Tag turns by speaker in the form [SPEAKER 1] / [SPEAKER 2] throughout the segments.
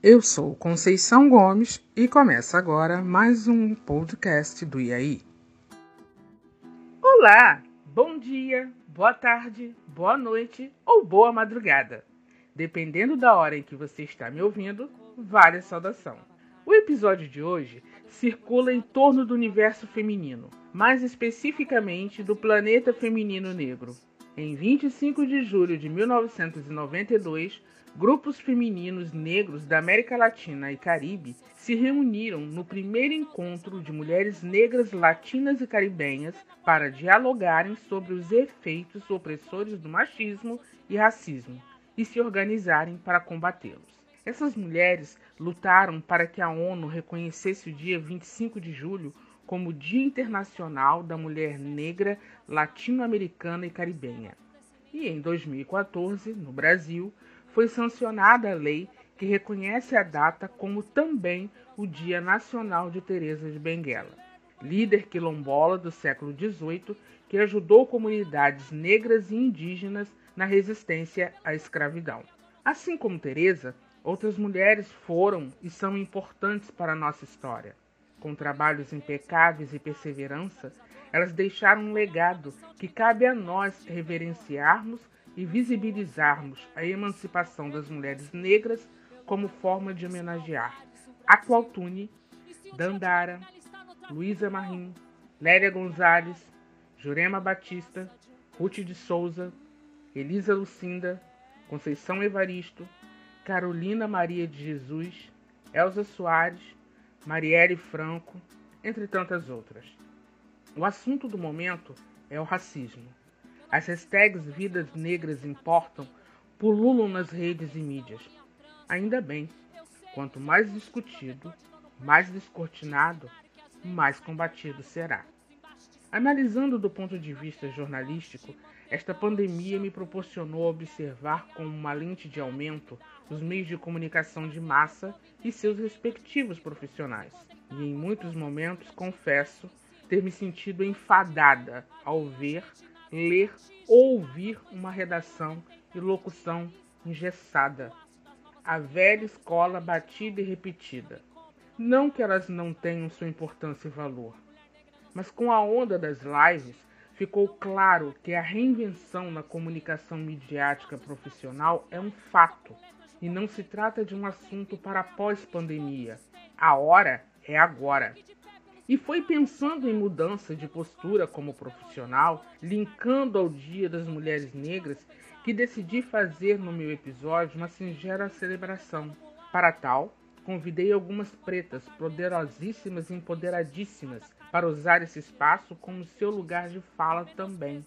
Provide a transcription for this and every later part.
[SPEAKER 1] Eu sou Conceição Gomes e começa agora mais um podcast do IAI. Olá, bom dia, boa tarde, boa noite ou boa madrugada. Dependendo da hora em que você está me ouvindo, vale a saudação. O episódio de hoje circula em torno do universo feminino, mais especificamente do planeta feminino negro. Em 25 de julho de 1992, grupos femininos negros da América Latina e Caribe se reuniram no primeiro encontro de mulheres negras latinas e caribenhas para dialogarem sobre os efeitos opressores do machismo e racismo e se organizarem para combatê-los. Essas mulheres lutaram para que a ONU reconhecesse o dia 25 de julho como Dia Internacional da Mulher Negra Latino-Americana e Caribenha. E em 2014, no Brasil, foi sancionada a lei que reconhece a data como também o Dia Nacional de Teresa de Benguela, líder quilombola do século XVIII que ajudou comunidades negras e indígenas na resistência à escravidão. Assim como Teresa, outras mulheres foram e são importantes para a nossa história. Com trabalhos impecáveis e perseverança, elas deixaram um legado que cabe a nós reverenciarmos e visibilizarmos a emancipação das mulheres negras como forma de homenagear Aqualtune, Dandara, Luísa Marim, Lélia Gonzalez, Jurema Batista, Ruth de Souza, Elisa Lucinda, Conceição Evaristo, Carolina Maria de Jesus, Elza Soares, Marielle Franco, entre tantas outras. O assunto do momento é o racismo. As hashtags Vidas Negras Importam pululam nas redes e mídias. Ainda bem, quanto mais discutido, mais descortinado, mais combatido será. Analisando do ponto de vista jornalístico, esta pandemia me proporcionou observar com uma lente de aumento os meios de comunicação de massa e seus respectivos profissionais. E em muitos momentos, confesso, ter me sentido enfadada ao ver ler ou ouvir uma redação e locução engessada. A velha escola batida e repetida. Não que elas não tenham sua importância e valor, mas com a onda das lives ficou claro que a reinvenção na comunicação midiática profissional é um fato e não se trata de um assunto para pós-pandemia. A hora é agora. E foi pensando em mudança de postura como profissional, linkando ao Dia das Mulheres Negras, que decidi fazer no meu episódio uma singela celebração. Para tal, convidei algumas pretas poderosíssimas e empoderadíssimas para usar esse espaço como seu lugar de fala também.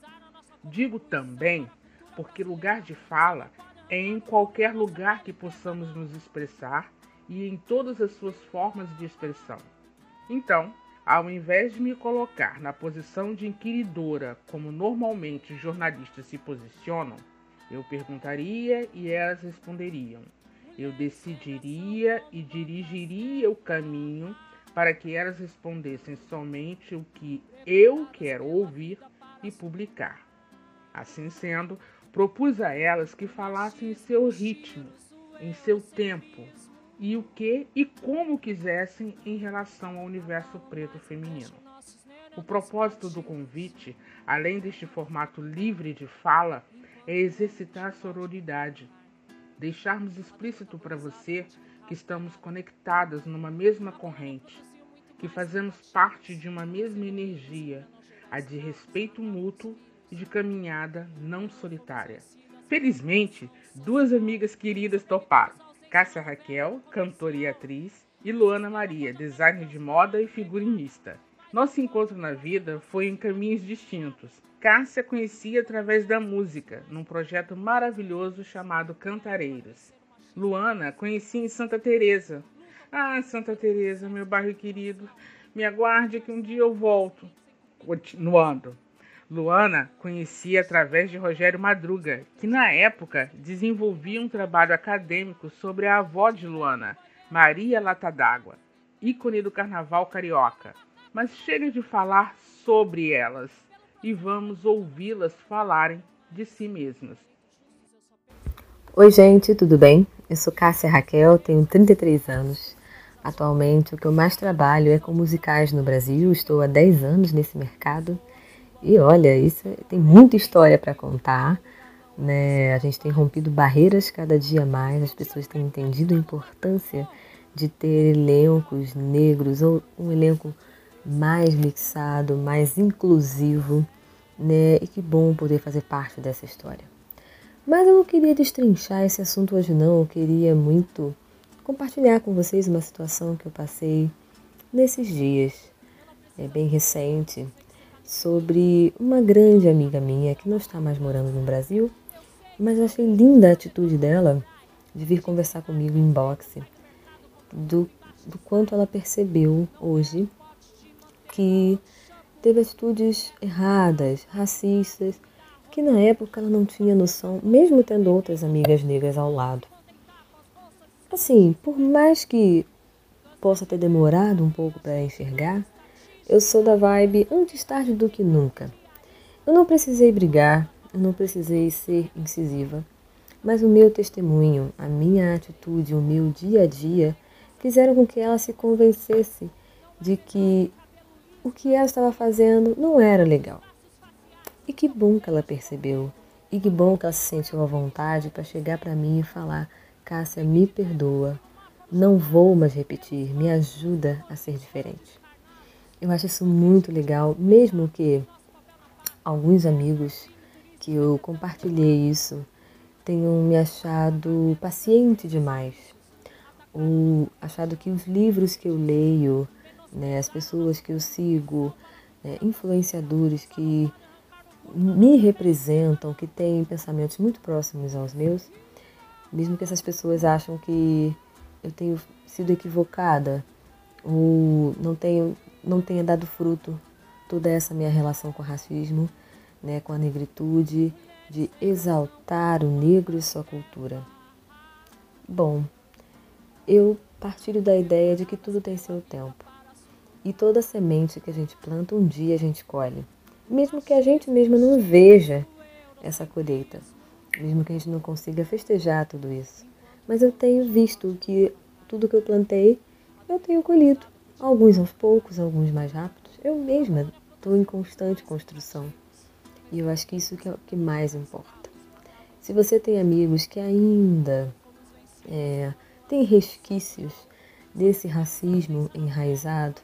[SPEAKER 1] Digo também porque lugar de fala é em qualquer lugar que possamos nos expressar e em todas as suas formas de expressão. Então, ao invés de me colocar na posição de inquiridora, como normalmente os jornalistas se posicionam, eu perguntaria e elas responderiam. Eu decidiria e dirigiria o caminho para que elas respondessem somente o que eu quero ouvir e publicar. Assim sendo, propus a elas que falassem em seu ritmo, em seu tempo, e o que e como quisessem em relação ao universo preto feminino. O propósito do convite, além deste formato livre de fala, é exercitar a sororidade, deixarmos explícito para você que estamos conectadas numa mesma corrente, que fazemos parte de uma mesma energia, a de respeito mútuo e de caminhada não solitária. Felizmente, duas amigas queridas toparam. Cássia Raquel, cantora e atriz, e Luana Maria, designer de moda e figurinista. Nosso encontro na vida foi em caminhos distintos. Cássia conhecia através da música, num projeto maravilhoso chamado Cantareiros. Luana conhecia em Santa Teresa. Ah, Santa Teresa, meu bairro querido, me aguarde que um dia eu volto. Continuando. Luana conhecia através de Rogério Madruga, que na época desenvolvia um trabalho acadêmico sobre a avó de Luana, Maria Lata d'Água, ícone do carnaval carioca. Mas chega de falar sobre elas e vamos ouvi-las falarem de si mesmas.
[SPEAKER 2] Oi, gente, tudo bem? eu sou Cássia Raquel, tenho 33 anos. Atualmente, o que eu mais trabalho é com musicais no Brasil, estou há 10 anos nesse mercado. E olha, isso é, tem muita história para contar. Né? A gente tem rompido barreiras cada dia mais, as pessoas têm entendido a importância de ter elencos negros ou um elenco mais mixado, mais inclusivo, né? E que bom poder fazer parte dessa história. Mas eu não queria destrinchar esse assunto hoje não, eu queria muito compartilhar com vocês uma situação que eu passei nesses dias, é bem recente, sobre uma grande amiga minha que não está mais morando no Brasil, mas achei linda a atitude dela de vir conversar comigo em boxe, do, do quanto ela percebeu hoje que teve atitudes erradas, racistas, que na época ela não tinha noção, mesmo tendo outras amigas negras ao lado. Assim, por mais que possa ter demorado um pouco para enxergar, eu sou da vibe antes tarde do que nunca. Eu não precisei brigar, eu não precisei ser incisiva, mas o meu testemunho, a minha atitude, o meu dia a dia fizeram com que ela se convencesse de que o que ela estava fazendo não era legal. E que bom que ela percebeu. E que bom que ela se sentiu à vontade para chegar para mim e falar: Cássia, me perdoa. Não vou mais repetir. Me ajuda a ser diferente. Eu acho isso muito legal, mesmo que alguns amigos que eu compartilhei isso tenham me achado paciente demais, ou achado que os livros que eu leio, né, as pessoas que eu sigo, né, influenciadores que me representam, que têm pensamentos muito próximos aos meus, mesmo que essas pessoas acham que eu tenho sido equivocada ou não tenho não tenha dado fruto toda essa minha relação com o racismo, né, com a negritude, de exaltar o negro e sua cultura. Bom, eu partilho da ideia de que tudo tem seu tempo. E toda semente que a gente planta, um dia a gente colhe mesmo que a gente mesmo não veja essa colheita, mesmo que a gente não consiga festejar tudo isso. Mas eu tenho visto que tudo que eu plantei, eu tenho colhido. Alguns aos poucos, alguns mais rápidos. Eu mesma estou em constante construção. E eu acho que isso que é o que mais importa. Se você tem amigos que ainda é, têm resquícios desse racismo enraizado,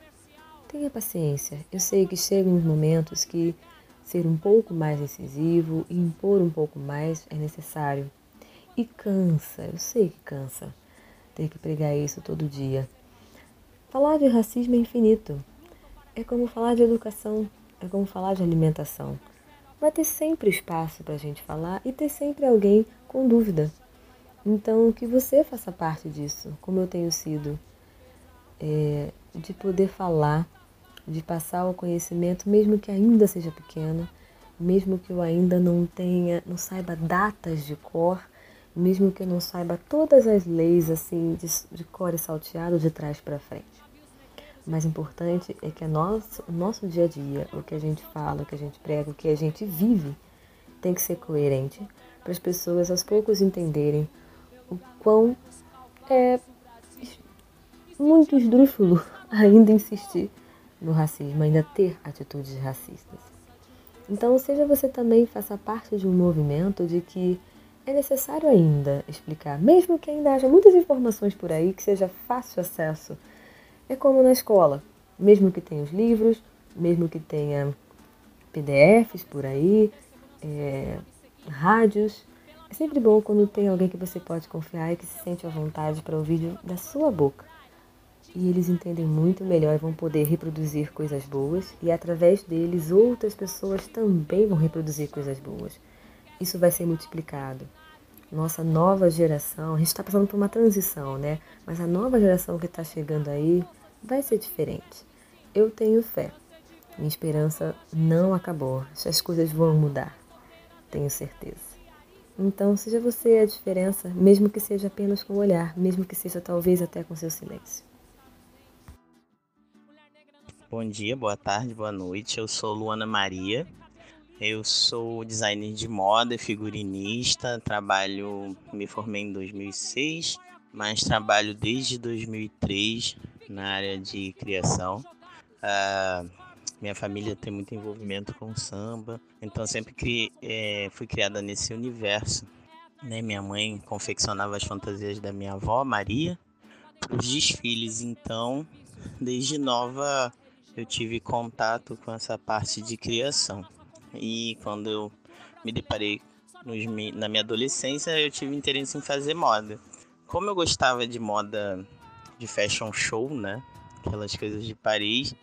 [SPEAKER 2] Tenha paciência. Eu sei que chegam uns momentos que ser um pouco mais incisivo e impor um pouco mais é necessário. E cansa, eu sei que cansa ter que pregar isso todo dia. Falar de racismo é infinito. É como falar de educação, é como falar de alimentação. Vai ter sempre espaço para a gente falar e ter sempre alguém com dúvida. Então, que você faça parte disso, como eu tenho sido, é, de poder falar de passar o conhecimento, mesmo que ainda seja pequeno, mesmo que eu ainda não tenha, não saiba datas de cor, mesmo que eu não saiba todas as leis assim de, de cor e salteado de trás para frente. O mais importante é que nosso, o nosso dia a dia, o que a gente fala, o que a gente prega, o que a gente vive, tem que ser coerente para as pessoas aos poucos entenderem o quão é muito esdrúxulo ainda insistir no racismo, ainda ter atitudes racistas. Então, seja você também faça parte de um movimento de que é necessário ainda explicar, mesmo que ainda haja muitas informações por aí que seja fácil acesso. É como na escola, mesmo que tenha os livros, mesmo que tenha PDFs por aí, é, rádios, é sempre bom quando tem alguém que você pode confiar e que se sente à vontade para ouvir da sua boca e eles entendem muito melhor e vão poder reproduzir coisas boas e através deles outras pessoas também vão reproduzir coisas boas. Isso vai ser multiplicado. Nossa nova geração, a gente está passando por uma transição, né? Mas a nova geração que está chegando aí vai ser diferente. Eu tenho fé. Minha esperança não acabou. As coisas vão mudar. Tenho certeza. Então, seja você a diferença, mesmo que seja apenas com o olhar, mesmo que seja talvez até com seu silêncio.
[SPEAKER 3] Bom dia, boa tarde, boa noite. Eu sou Luana Maria. Eu sou designer de moda, figurinista, trabalho, me formei em 2006 mas trabalho desde 2003 na área de criação. Uh, minha família tem muito envolvimento com samba, então sempre cri, é, fui criada nesse universo. Né? Minha mãe confeccionava as fantasias da minha avó, Maria, para os desfiles, então desde nova eu tive contato com essa parte de criação. E quando eu me deparei nos, na minha adolescência, eu tive interesse em fazer moda. Como eu gostava de moda de fashion show, né? Aquelas coisas de Paris,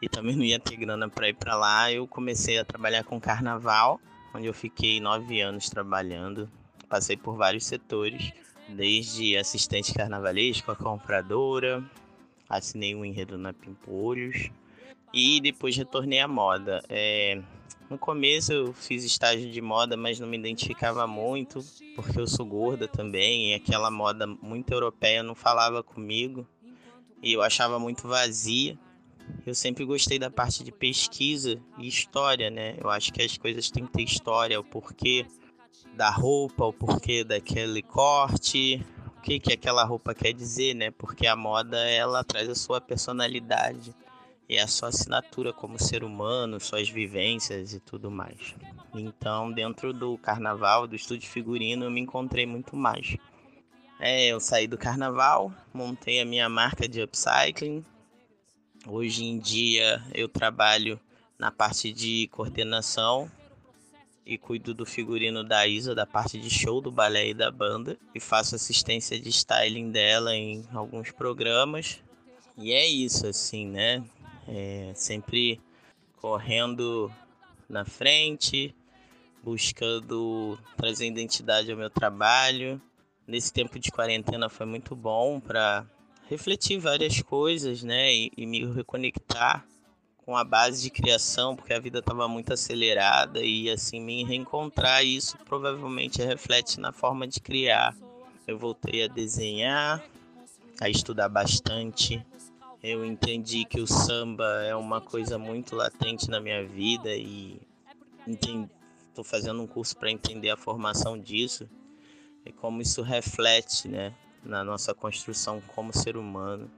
[SPEAKER 3] e também não ia ter grana para ir para lá, eu comecei a trabalhar com carnaval, onde eu fiquei nove anos trabalhando. Passei por vários setores, desde assistente carnavalesco, a compradora, assinei um enredo na Pimpolhos e depois retornei à moda. É, no começo eu fiz estágio de moda, mas não me identificava muito, porque eu sou gorda também, e aquela moda muito europeia não falava comigo, e eu achava muito vazia. Eu sempre gostei da parte de pesquisa e história, né? Eu acho que as coisas têm que ter história, o porquê da roupa, o porquê daquele corte, o que que aquela roupa quer dizer, né? Porque a moda ela traz a sua personalidade e a sua assinatura como ser humano, suas vivências e tudo mais. Então, dentro do carnaval, do estúdio figurino, eu me encontrei muito mais. É, eu saí do carnaval, montei a minha marca de upcycling. Hoje em dia eu trabalho na parte de coordenação e cuido do figurino da Isa, da parte de show do balé e da banda, e faço assistência de styling dela em alguns programas. E é isso, assim, né? É, sempre correndo na frente, buscando trazer identidade ao meu trabalho. Nesse tempo de quarentena foi muito bom para refletir várias coisas, né, e, e, me reconectar com a base de criação, porque a vida estava muito acelerada e assim me reencontrar isso provavelmente reflete na forma de criar. Eu voltei a desenhar, a estudar bastante, eu entendi que o samba é uma coisa muito latente na minha vida e estou fazendo um curso para entender a formação disso e como isso reflete né, na nossa construção como ser humano,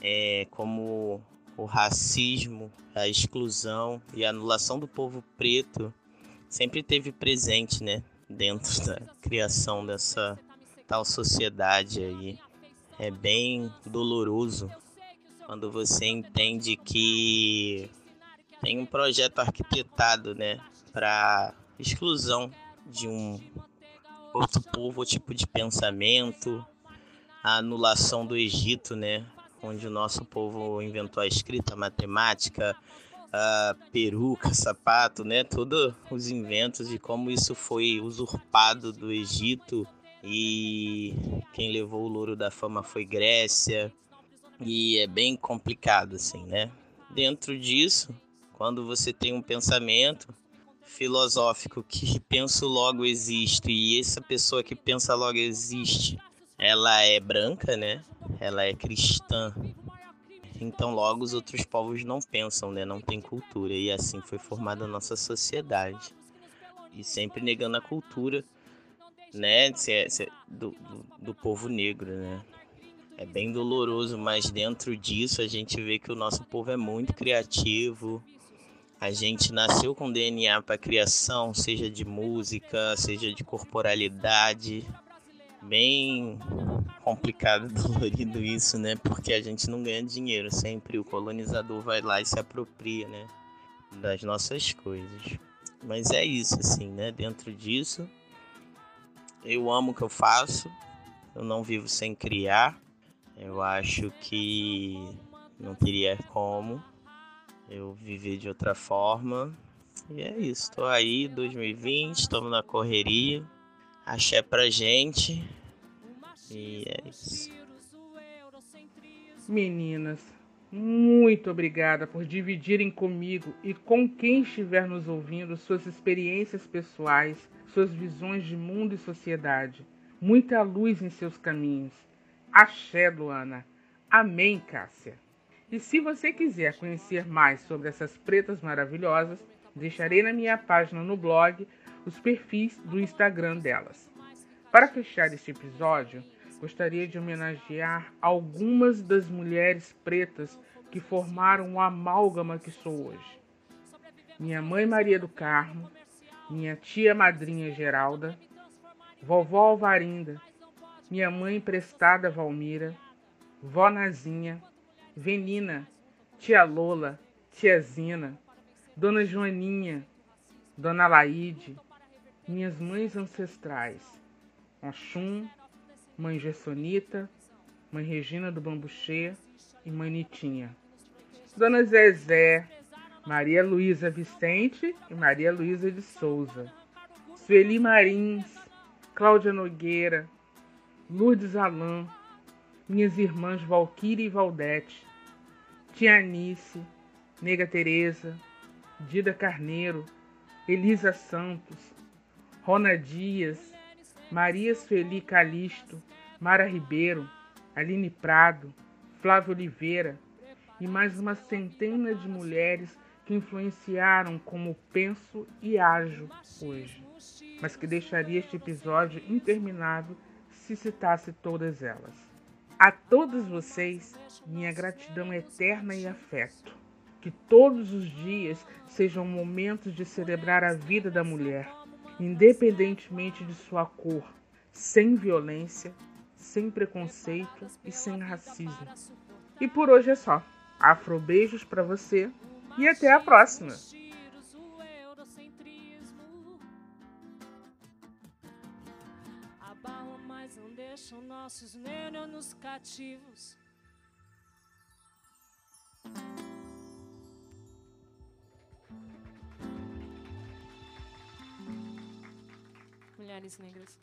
[SPEAKER 3] é, como o racismo, a exclusão e a anulação do povo preto sempre teve presente né, dentro da criação dessa tal sociedade aí. É bem doloroso quando você entende que tem um projeto arquitetado, né, para exclusão de um outro povo, tipo de pensamento, a anulação do Egito, né, onde o nosso povo inventou a escrita, a matemática, a peruca, sapato, né, todos os inventos de como isso foi usurpado do Egito e quem levou o louro da fama foi Grécia e é bem complicado, assim, né? Dentro disso, quando você tem um pensamento filosófico que penso logo existe e essa pessoa que pensa logo existe, ela é branca, né? Ela é cristã. Então logo os outros povos não pensam, né? Não tem cultura e assim foi formada a nossa sociedade. E sempre negando a cultura, né? Do, do, do povo negro, né? É bem doloroso, mas dentro disso a gente vê que o nosso povo é muito criativo. A gente nasceu com DNA para criação, seja de música, seja de corporalidade. Bem complicado, dolorido isso, né? Porque a gente não ganha dinheiro, sempre o colonizador vai lá e se apropria, né, das nossas coisas. Mas é isso assim, né? Dentro disso, eu amo o que eu faço. Eu não vivo sem criar. Eu acho que não teria como eu viver de outra forma. E é isso, tô aí, 2020, estamos na correria. Axé pra gente. E é isso.
[SPEAKER 1] Meninas, muito obrigada por dividirem comigo e com quem estiver nos ouvindo suas experiências pessoais, suas visões de mundo e sociedade. Muita luz em seus caminhos. Axé, Luana. Amém, Cássia. E se você quiser conhecer mais sobre essas pretas maravilhosas, deixarei na minha página no blog os perfis do Instagram delas. Para fechar este episódio, gostaria de homenagear algumas das mulheres pretas que formaram o amálgama que sou hoje. Minha mãe Maria do Carmo, minha tia madrinha Geralda, vovó Alvarinda, minha mãe emprestada Valmira, vó Nazinha, Venina, tia Lola, tia Zina, dona Joaninha, dona Laide, minhas mães ancestrais, Oxum, mãe Gessonita, mãe Regina do Bambuchê e mãe Nitinha. Dona Zezé, Maria Luísa Vicente e Maria Luísa de Souza. Sueli Marins, Cláudia Nogueira, Lourdes Alain, minhas irmãs Valquíria e Valdete, Tia Anice, Nega Teresa, Dida Carneiro, Elisa Santos, Rona Dias, Maria Sueli Calisto, Mara Ribeiro, Aline Prado, Flávio Oliveira e mais uma centena de mulheres que influenciaram como penso e ajo hoje, mas que deixaria este episódio interminável se citasse todas elas. A todos vocês, minha gratidão eterna e afeto. Que todos os dias sejam momentos de celebrar a vida da mulher, independentemente de sua cor, sem violência, sem preconceito e sem racismo. E por hoje é só. Afro beijos para você e até a próxima. Deixam nossos neurônios cativos. Mulheres negras.